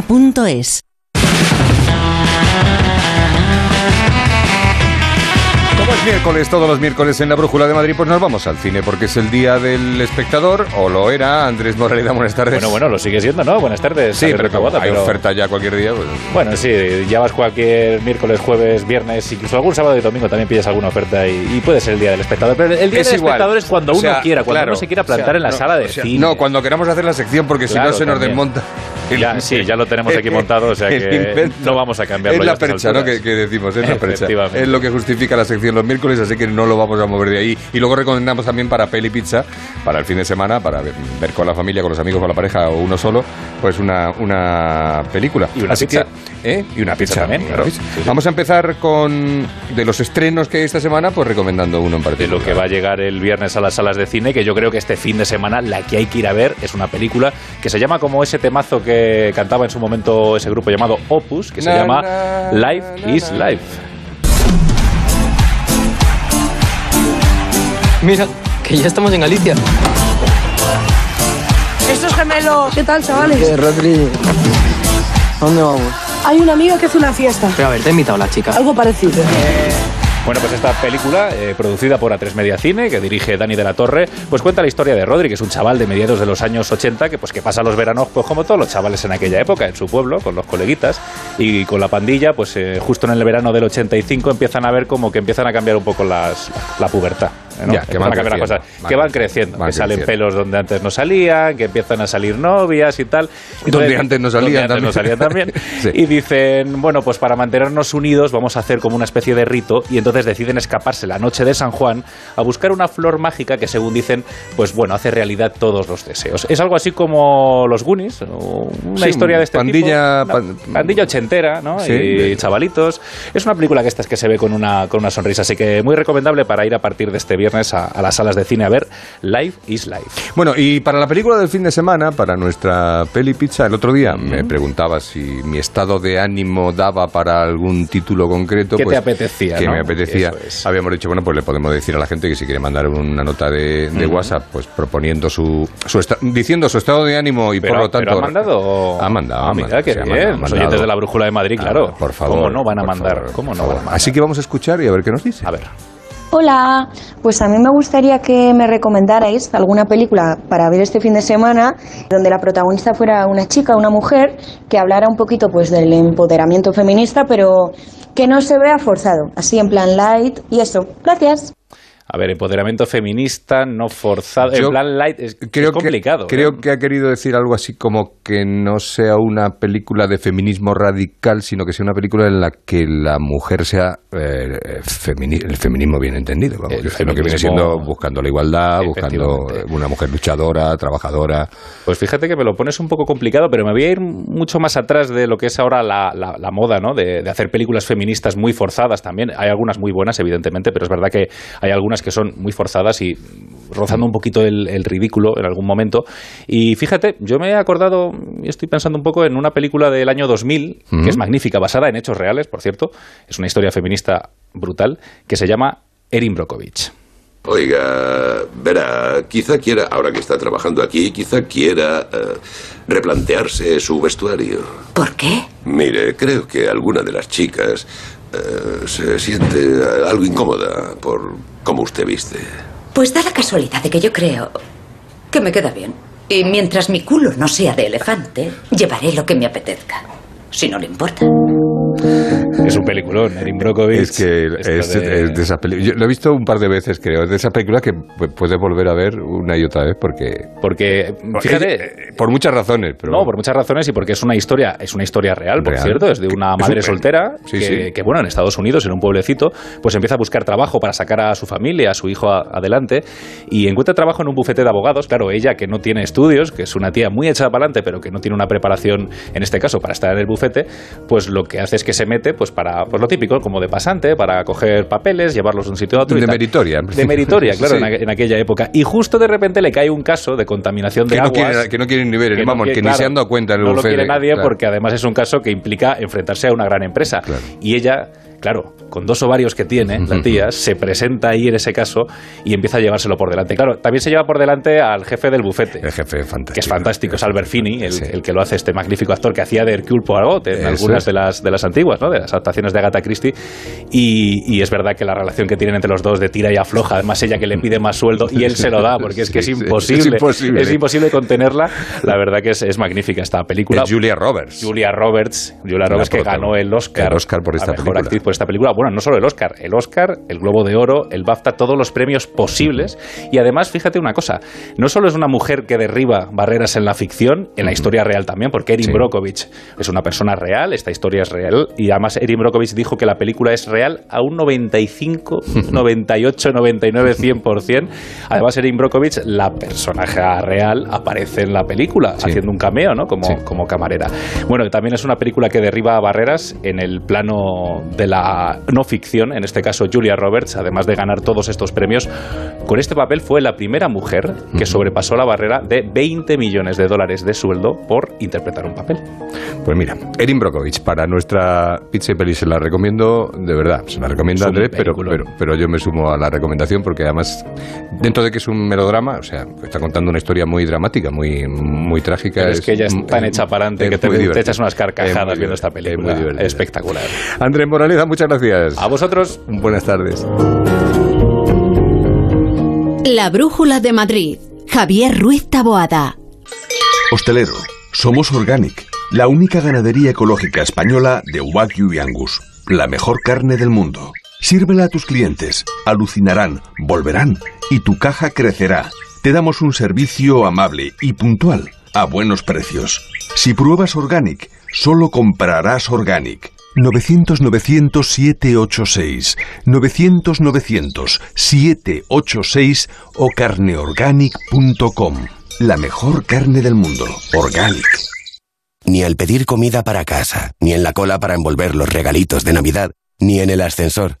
duchamanía.es. Como es miércoles, todos los miércoles en la Brújula de Madrid, pues nos vamos al cine, porque es el día del espectador, o lo era, Andrés Moraleda, buenas tardes. Bueno, bueno, lo sigue siendo, ¿no? Buenas tardes. Sí, pero hay oferta ya cualquier día. Pues... Bueno, sí, ya vas cualquier miércoles, jueves, viernes, incluso algún sábado y domingo también pillas alguna oferta y, y puede ser el día del espectador. Pero el día Es del igual. espectador es cuando O sea, uno quiera, cuando claro, uno se quiera o sea, plantar en la no, sala de o sea, cine. No, cuando queramos hacer la sección, porque si no se nos también. desmonta. Ya, sí, ya lo tenemos aquí [LAUGHS] montado, o sea que no vamos a cambiarlo. Es la percha, ¿no? Que, que decimos, es la percha. Es lo que justifica la sección los miércoles, así que no lo vamos a mover de ahí. Y luego recomendamos también para Peli Pizza, para el fin de semana, para ver, ver con la familia, con los amigos, con la pareja o uno solo, pues una, una película. Y una Así pizza. que, ¿eh? Y una Pizza pizza, también, claro. pizza. Sí, sí. Vamos a empezar con de los estrenos que hay esta semana, pues recomendando uno en de particular. lo que va a llegar el viernes a las salas de cine, que yo creo que este fin de semana la que hay que ir a ver es una película que se llama como ese temazo que cantaba en su momento ese grupo llamado Opus, que se Na, llama na, Life is Life. Mira, que ya estamos en Galicia. Estos gemelos. ¿Qué tal, chavales? Eh, Rodri, ¿a dónde vamos? Hay una amiga que hace una fiesta. Pero a ver, te ha invitado la chica. Algo parecido. Bueno, pues esta película, eh, producida por A3 Media Cine, que dirige Dani de la Torre, pues cuenta la historia de Rodri, que es un chaval de mediados de los años 80, que pues que pasa los veranos, pues como todos los chavales en aquella época, en su pueblo, con los coleguitas, y con la pandilla, pues eh, justo en el verano del 85 empiezan a ver como que empiezan a cambiar un poco las, la pubertad. ¿No? Ya, que van a cambiar las creciendo, cosas, van que van creciendo, van que salen creciendo. pelos donde antes no salían, que empiezan a salir novias y tal. Donde antes no salían antes no salían también. [LAUGHS] Sí. Y dicen, bueno, pues para mantenernos unidos vamos a hacer como una especie de rito y entonces deciden escaparse la noche de San Juan a buscar una flor mágica que según dicen, pues bueno, hace realidad todos los deseos. Es algo así como los Goonies, una Sí, historia de este pandilla- tipo. Pan- pandilla ochentera, ¿no? Sí, y de- chavalitos. Es una película que esta es que se ve con una, con una sonrisa, así que muy recomendable para ir a partir de este viernes a, a las salas de cine a ver Life is Life. Bueno, y para la película del fin de semana, para nuestra peli pizza, el otro día me preguntaba si mi estado de ánimo daba para algún título concreto. ¿Qué pues, te apetecía, Que no? me apetecía. Es. Habíamos dicho, bueno, pues le podemos decir a la gente que si quiere mandar una nota de. WhatsApp, pues proponiendo su, diciendo su estado de ánimo y Pero- por lo pero tanto. ¿ha mandado? Ha mandado. Ah, mira, qué bien. mandado, Los oyentes de la Brújula de Madrid, claro. por favor. ¿Cómo no van a mandar? favor, ¿Cómo no van a mandar? Así que vamos a escuchar y a ver qué nos dice. A ver. Hola, pues a mí me gustaría que me recomendarais alguna película para ver este fin de semana donde la protagonista fuera una chica, una mujer, que hablara un poquito pues del empoderamiento feminista, pero que no se vea forzado, así en plan light y eso. Gracias. A ver, empoderamiento feminista, no forzado. Yo en plan light, es, creo es complicado. Que, creo ¿eh? que ha querido decir algo así como que no sea una película de feminismo radical, sino que sea una película en la que la mujer sea eh, femini- el feminismo bien entendido. Vamos, El lo que viene siendo buscando la igualdad, buscando Efectivamente. una mujer luchadora, trabajadora. Pues fíjate que me lo pones un poco complicado, pero me voy a ir mucho más atrás de lo que es ahora la, la- la moda, ¿no? De, de hacer películas feministas muy forzadas también. Hay algunas muy buenas, evidentemente, pero es verdad que hay algunas que son muy forzadas y rozando un poquito el, el ridículo en algún momento. Y fíjate, yo me he acordado, y estoy pensando un poco en una película del año 2000, Ujú. que es magnífica, basada en hechos reales, por cierto. Es una historia feminista brutal, que se llama Erin Brockovich. Oiga, verá, quizá quiera, ahora que está trabajando aquí, quizá quiera eh, replantearse su vestuario. ¿Por qué? Mire, creo que alguna de las chicas eh, se siente algo incómoda por cómo usted viste. Pues da la casualidad de que yo creo que me queda bien. Y mientras mi culo no sea de elefante, llevaré lo que me apetezca. Si no le importa. Es un peliculón, Erin Brockovich. Es que es, de- es de esa película. Yo lo he visto un par de veces, creo. Es de esa película que pu- puedes volver a ver una y otra vez porque. Porque, fíjate. eh, por muchas razones, pero. No, por muchas razones y porque es una historia, es una historia real, por Real. cierto, es de una Es madre un- soltera Sí, que, sí. que, bueno, en Estados Unidos, en un pueblecito, pues empieza a buscar trabajo para sacar a su familia, a su hijo a- adelante y encuentra trabajo en un bufete de abogados. Claro, ella que no tiene estudios, que es una tía muy echada para adelante, pero que no tiene una preparación, en este caso, para estar en el bufete, pues lo que hace es que se mete, pues para, pues lo típico, como de pasante, para coger papeles, llevarlos de un sitio a otro. y De tal. meritoria. De meritoria, [LAUGHS] claro, Sí. en, aqu- en aquella época. Y justo de repente le cae un caso de contaminación de Que no, aguas. quieren, que no quieren ni ver, que no vamos, quiere- que ni se han dado cuenta en el no lo quiere nadie claro. porque además es un caso que implica enfrentarse a una gran empresa. Y ella, claro, con dos ovarios que tiene, la tía, se presenta ahí en ese caso y empieza a llevárselo por delante. Claro, también se lleva por delante al jefe del bufete. El jefe fantástico. Que es fantástico, es Albert Finney, el, el que lo hace este magnífico actor que hacía de Hercule Poirot en Eso algunas de las, de las antiguas, ¿no? de las adaptaciones de Agatha Christie. Y, y es verdad que la relación que tienen entre los dos de tira y afloja, además ella que le pide más sueldo y él se lo da, porque es que Sí, es sí, imposible. es imposible. es imposible contenerla. La verdad que es, es magnífica esta película. Es Julia Roberts. Julia Roberts, Julia Roberts que ganó el Oscar, El Oscar por esta mejor película. actriz por esta película. Bueno, no solo el Oscar, el Oscar, el Globo de Oro, el BAFTA, todos los premios posibles. Y además, fíjate una cosa, no solo es una mujer que derriba barreras en la ficción, en la historia real también, porque Erin Brockovich es una persona real, esta historia es real, y además Erin Brockovich dijo que la película es real a un 95, 98, 99, 100%. Además, Erin Brockovich, la personaje real, aparece en la película, haciendo un cameo, ¿no? Como, como camarera. Bueno, también es una película que derriba barreras en el plano de la no ficción, en este caso Julia Roberts, además de ganar todos estos premios, con este papel fue la primera mujer que sobrepasó la barrera de 20 millones de dólares de sueldo por interpretar un papel. Pues mira, Erin Brockovich, para nuestra pizza y peli se la recomiendo, de verdad, se la recomiendo a Andrés, pero, pero, pero yo me sumo a la recomendación porque además, dentro de que es un melodrama, o sea, está contando una historia muy dramática, muy, muy trágica. Pero es que ella es tan hecha para adelante que te, te echas unas carcajadas viendo esta película. es muy. Espectacular. Andrés Moraleda, muchas gracias. A vosotros. Buenas tardes. La Brújula de Madrid. Javier Ruiz Taboada. Hostelero, somos Organic, la única ganadería ecológica española de Wagyu y Angus, la mejor carne del mundo. Sírvela a tus clientes, alucinarán, volverán y tu caja crecerá. Te damos un servicio amable y puntual, a buenos precios. Si pruebas Organic, solo comprarás Organic. 900-900-786, 900-900-786 o carneorganic.com. La mejor carne del mundo, Organic. Ni al pedir comida para casa, ni en la cola para envolver los regalitos de Navidad, ni en el ascensor.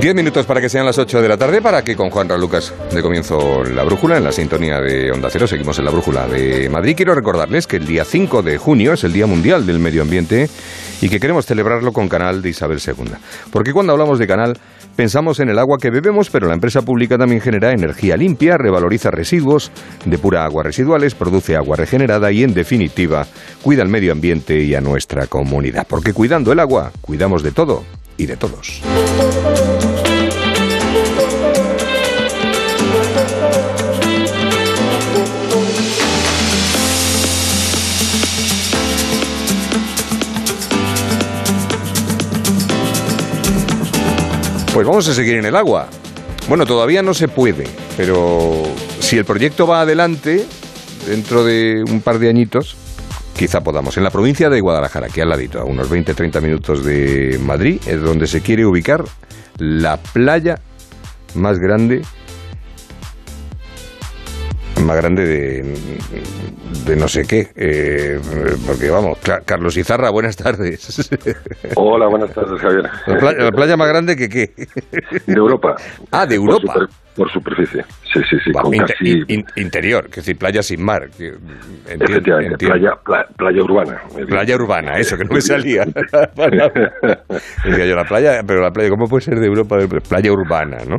Diez minutos para que sean las 8 de la tarde, para que con Juan Lucas de comienzo la brújula en la sintonía de Onda Cero. Seguimos en la brújula de Madrid. Quiero recordarles que el día 5 de junio es el Día Mundial del Medio Ambiente y que queremos celebrarlo con Canal de Isabel II. Porque cuando hablamos de Canal, pensamos en el agua que bebemos, pero la empresa pública también genera energía limpia, revaloriza residuos, depura aguas residuales, produce agua regenerada y, en definitiva, cuida el medio ambiente y a nuestra comunidad. Porque cuidando el agua, cuidamos de todo y de todos. Pues vamos a seguir en el agua. Bueno, todavía no se puede, pero si el proyecto va adelante, dentro de un par de añitos, quizá podamos. En la provincia de Guadalajara, que al ladito, a unos 20-30 minutos de Madrid, es donde se quiere ubicar la playa más grande más grande de, de no sé qué eh, porque vamos Carlos Izarra buenas tardes [LAUGHS] Hola, buenas tardes, Javier. la playa, la playa más grande que qué De Europa. ah de Europa Por, super- Por superficie, sí, sí, sí, Va, con inte- casi... in- interior, que decir, playa sin mar. entiendo. playa, pla- playa urbana. Playa urbana, eso, que no me salía. [LAUGHS] [LAUGHS] Decía yo, la playa, pero la playa, ¿cómo puede ser de Europa? Playa urbana, ¿no?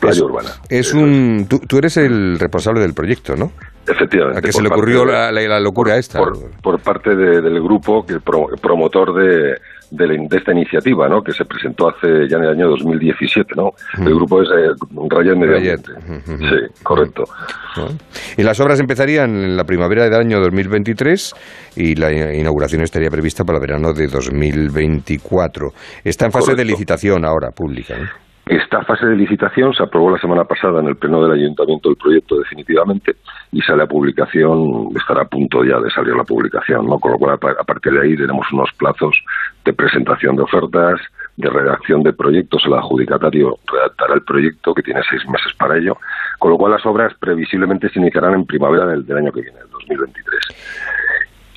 Playa Es- urbana. Es un. Tú, tú eres el responsable del proyecto, ¿no? Efectivamente. A que por se le ocurrió de- la, locura esta. por parte de- del grupo que pro- promotor de, de, la- de esta iniciativa, ¿no? Que se presentó hace ya en el año 2017, ¿no? El grupo es eh, Rayet Medio Rayet. Ambiente. Sí, correcto. Y las obras empezarían en la primavera del año 2023 y la inauguración estaría prevista para el verano de 2024. Está en fase de licitación ahora, pública. ¿no? Esta fase de licitación se aprobó la semana pasada en el pleno del ayuntamiento el proyecto definitivamente y sale a publicación, estará a punto ya de salir la publicación, ¿no? Con lo cual a pa- a partir de ahí tenemos unos plazos de presentación de ofertas, de redacción de proyectos, el adjudicatario redactará el proyecto que tiene seis meses para ello, con lo cual las obras previsiblemente se iniciarán en primavera del año que viene, el 2023.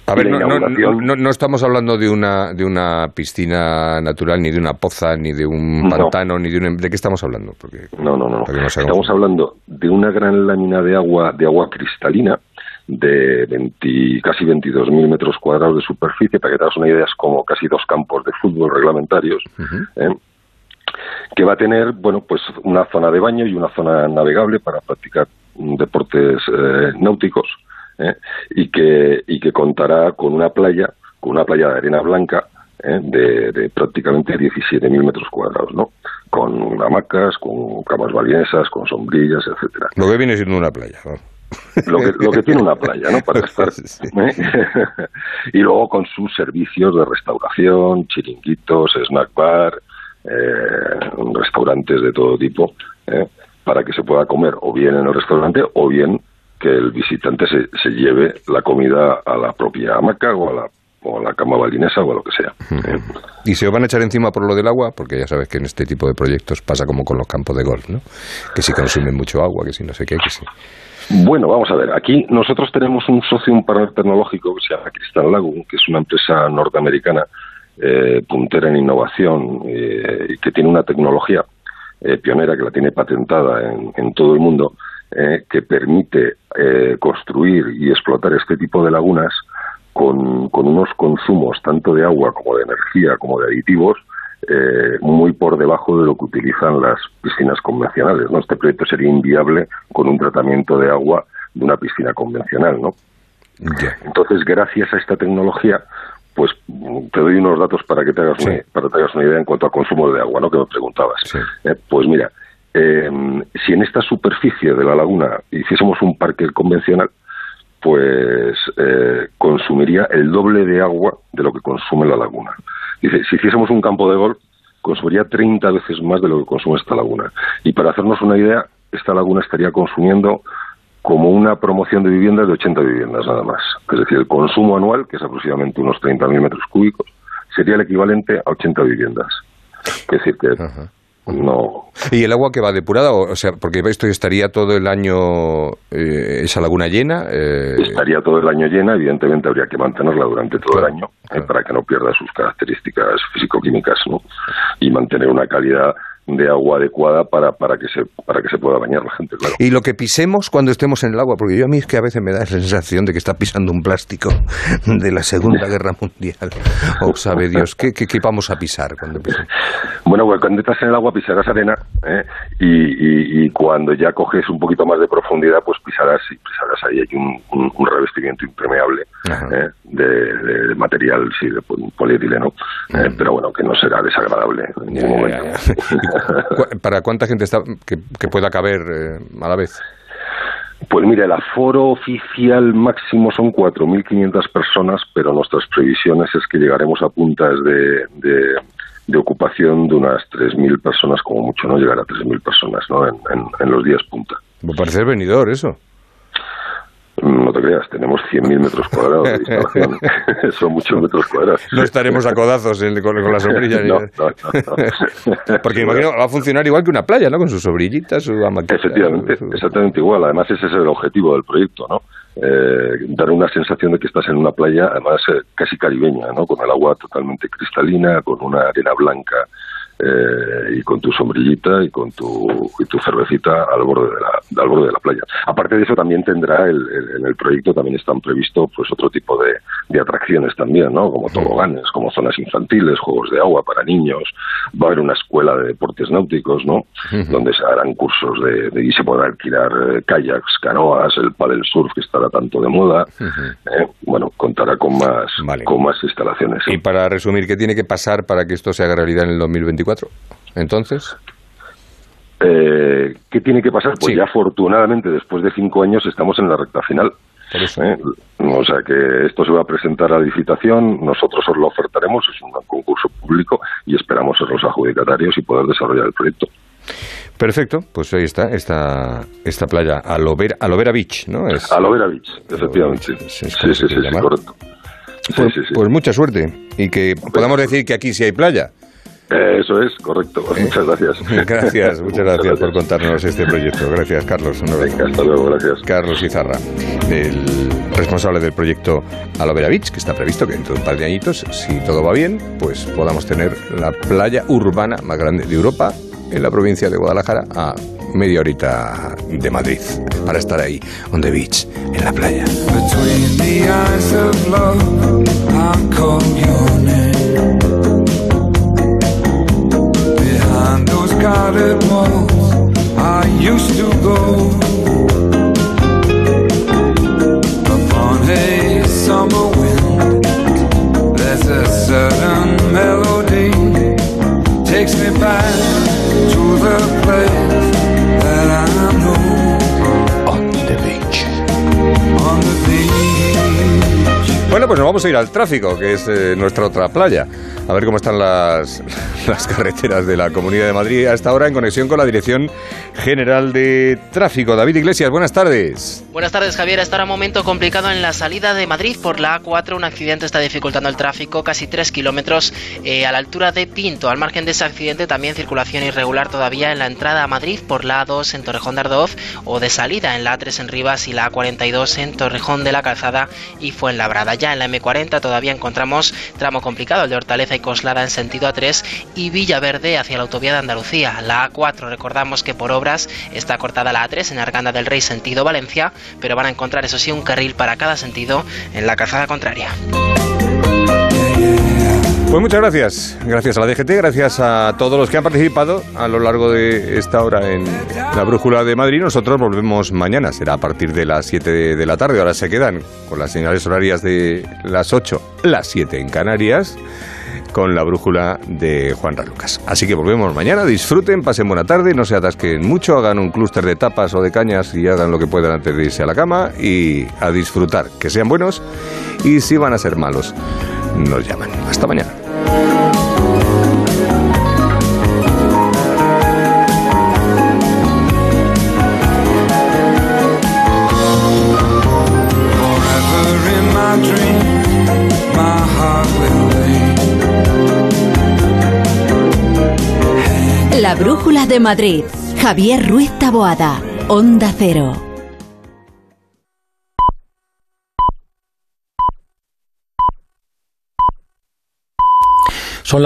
A ver, no, no- no- estamos hablando de una, de una piscina natural, ni de una poza, ni de un No. pantano, ni de un... ¿De qué estamos hablando? Porque, No, no, no. Estamos hablando de una gran lámina de agua, de agua cristalina, de 20 casi 22.000 metros cuadrados de superficie, para que te hagas una idea, es como casi dos campos de fútbol reglamentarios, ¿eh? que va a tener, bueno, pues una zona de baño y una zona navegable para practicar deportes eh, náuticos, ¿eh? y que y que contará con una playa, con una playa de arena blanca ¿eh? de, de prácticamente 17.000 metros cuadrados, ¿no? Con hamacas, con camas balinesas, con sombrillas, etcétera. Lo que viene siendo una playa. ¿no? Lo que, lo que tiene una playa, ¿no? Para [LAUGHS] estar. ¿eh? [LAUGHS] y luego con sus servicios de restauración, chiringuitos, snack bar, eh, restaurantes de todo tipo, ¿eh? para que se pueda comer o bien en el restaurante o bien que el visitante se, se lleve la comida a la propia hamaca o a la, o a la cama balinesa o a lo que sea. ¿eh? Y se os van a echar encima por lo del agua, porque ya sabes que en este tipo de proyectos pasa como con los campos de golf, ¿no? Que si consumen mucho agua, que si no sé qué, que si... Bueno, vamos a ver. Aquí nosotros tenemos un socio, un partner tecnológico que se llama Crystal Lagoon, que es una empresa norteamericana eh, puntera en innovación eh, y que tiene una tecnología eh, pionera que la tiene patentada en, en todo el mundo, eh, que permite eh, construir y explotar este tipo de lagunas con, con unos consumos tanto de agua como de energía como de aditivos eh, muy por debajo de lo que utilizan las piscinas convencionales. ¿no? Este proyecto sería inviable con un tratamiento de agua de una piscina convencional. ¿no? Entonces, gracias a esta tecnología, pues te doy unos datos para que te hagas, una, para que te hagas una idea en cuanto a consumo de agua, ¿no? que me preguntabas. Eh, pues mira, eh, si en esta superficie de la laguna hiciésemos un parque convencional, pues eh, consumiría el doble de agua de lo que consume la laguna. Dice, si hiciésemos un campo de golf, consumiría 30 veces más de lo que consume esta laguna. Y para hacernos una idea, esta laguna estaría consumiendo como una promoción de viviendas de 80 viviendas nada más. Es decir, el consumo anual, que es aproximadamente unos 30.000 metros cúbicos, sería el equivalente a 80 viviendas. Es decir, que no... ¿Y el agua que va depurada? O, sea, porque esto estaría todo el año, eh, esa laguna llena. eh, Estaría todo el año llena, evidentemente habría que mantenerla durante todo el año eh, para que no pierda sus características físico-químicas ¿no? y mantener una calidad de agua adecuada para, para, que se, para que se pueda bañar la gente, claro. Y lo que pisemos cuando estemos en el agua, porque yo a mí es que a veces me da la sensación de que está pisando un plástico [LAUGHS] de la Segunda Guerra Mundial. O sabe Dios, ¿qué, qué, qué vamos a pisar cuando pisemos? Bueno, pues cuando estás en el agua pisarás arena ¿eh? y, y, y cuando ya coges un poquito más de profundidad, pues pisarás y pisarás ahí hay un, un, un revestimiento impermeable ¿eh? de, de, material, sí, de polietileno, ¿eh? pero bueno, que no será desagradable en ningún momento. [LAUGHS] ¿Para cuánta gente está que, que pueda caber eh, a la vez? Pues mira, el aforo oficial máximo son 4.500 personas, pero nuestras previsiones es que llegaremos a puntas de, de, de ocupación de unas 3.000 personas, como mucho, no llegar a 3.000 personas ¿no? en, en, en los días punta. Me parece venidor eso. No te creas, tenemos 100.000 metros cuadrados de [LAUGHS] instalación. [LAUGHS] Son muchos metros cuadrados. No estaremos a codazos en- con, con la sombrilla. [LAUGHS] no, no, no. Porque imagino va a funcionar igual que una playa, ¿no? Con sus sobrillitas, su hamaquita. Efectivamente, exactamente igual. Además, ese es el objetivo del proyecto, ¿no? Eh, dar una sensación de que estás en una playa, además, eh, casi caribeña, ¿no? Con el agua totalmente cristalina, con una arena blanca eh, y con tu sombrillita y con tu, y tu cervecita al borde de la, al borde de la playa. Aparte de eso, también tendrá el, el- en el proyecto también están previsto pues otro tipo de, de atracciones también, ¿no? Como toboganes, como zonas infantiles, juegos de agua para niños. Va a haber una escuela de deportes náuticos, ¿no? Donde se harán cursos de, de- y se podrá alquilar eh, kayaks, canoas, el paddle surf que estará tanto de moda. ¿eh? Bueno, contará con más, con más instalaciones. Y para resumir, ¿qué tiene que pasar para que esto se haga realidad en el 2024? Entonces, Eh, ¿Qué tiene que pasar? Pues ya afortunadamente después de cinco años estamos en la recta final. ¿eh? O sea que esto se va a presentar a licitación, nosotros os lo ofertaremos, es un concurso público y esperamos ser los adjudicatarios y poder desarrollar el proyecto. perfecto, pues ahí está, esta, esta playa, Alovera, Alovera Beach, ¿no? Es, Alovera Beach, efectivamente. Sí, sí, sí, sí, sí, correcto. pues, pues mucha suerte y que podamos decir que aquí sí hay playa. Eso es, correcto. Muchas gracias. [LAUGHS] Gracias, muchas gracias por contarnos este proyecto. Gracias, Carlos. Un abrazo. hasta luego, gracias. Carlos Izarra, el responsable del proyecto Alovera Beach, que está previsto que dentro de un par de añitos, si todo va bien, pues podamos tener la playa urbana más grande de Europa en la provincia de Guadalajara a media horita de Madrid para estar ahí, on the beach, en la playa. I used to go. Upon a summer wind, there's a certain melody takes me back to the place that I know. On the beach. On the beach. Bueno, pues nos vamos a ir al tráfico, que es eh, nuestra otra playa. A ver cómo están las, [LAUGHS] las carreteras de la Comunidad de Madrid hasta ahora en conexión con la Dirección General de Tráfico. David Iglesias, buenas tardes. Buenas tardes, Javier. Está ahora un momento complicado en la salida de Madrid por la A4. Un accidente está dificultando el tráfico, casi 3 kilómetros eh, a la altura de Pinto. Al margen de ese accidente, también circulación irregular todavía en la entrada a Madrid por la A2 en Torrejón de Ardoz o de salida en la A3 en Rivas y la A42 en Torrejón de la Calzada y Fuenlabrada. Ya en la M40 todavía encontramos tramo complicado, el de Hortaleza y Coslada en sentido A3 y Villaverde hacia la autovía de Andalucía. La A4, recordamos que por obras está cortada la A3 en Arganda del Rey sentido Valencia, pero van a encontrar eso sí un carril para cada sentido en la calzada contraria. Pues muchas gracias. Gracias a la DGT, gracias a todos los que han participado a lo largo de esta hora en la Brújula de Madrid. Nosotros volvemos mañana, será a partir de las 7 de, la tarde. Ahora se quedan con las señales horarias de las 8, las 7 en Canarias, con la Brújula de Juan Lucas. Así que volvemos mañana. Disfruten, pasen buena tarde, no se atasquen mucho, hagan un clúster de tapas o de cañas y hagan lo que puedan antes de irse a la cama y a disfrutar. Que sean buenos y si van a ser malos, nos llaman. Hasta mañana. La Brújula de Madrid. Javier Ruiz Taboada. Onda Cero.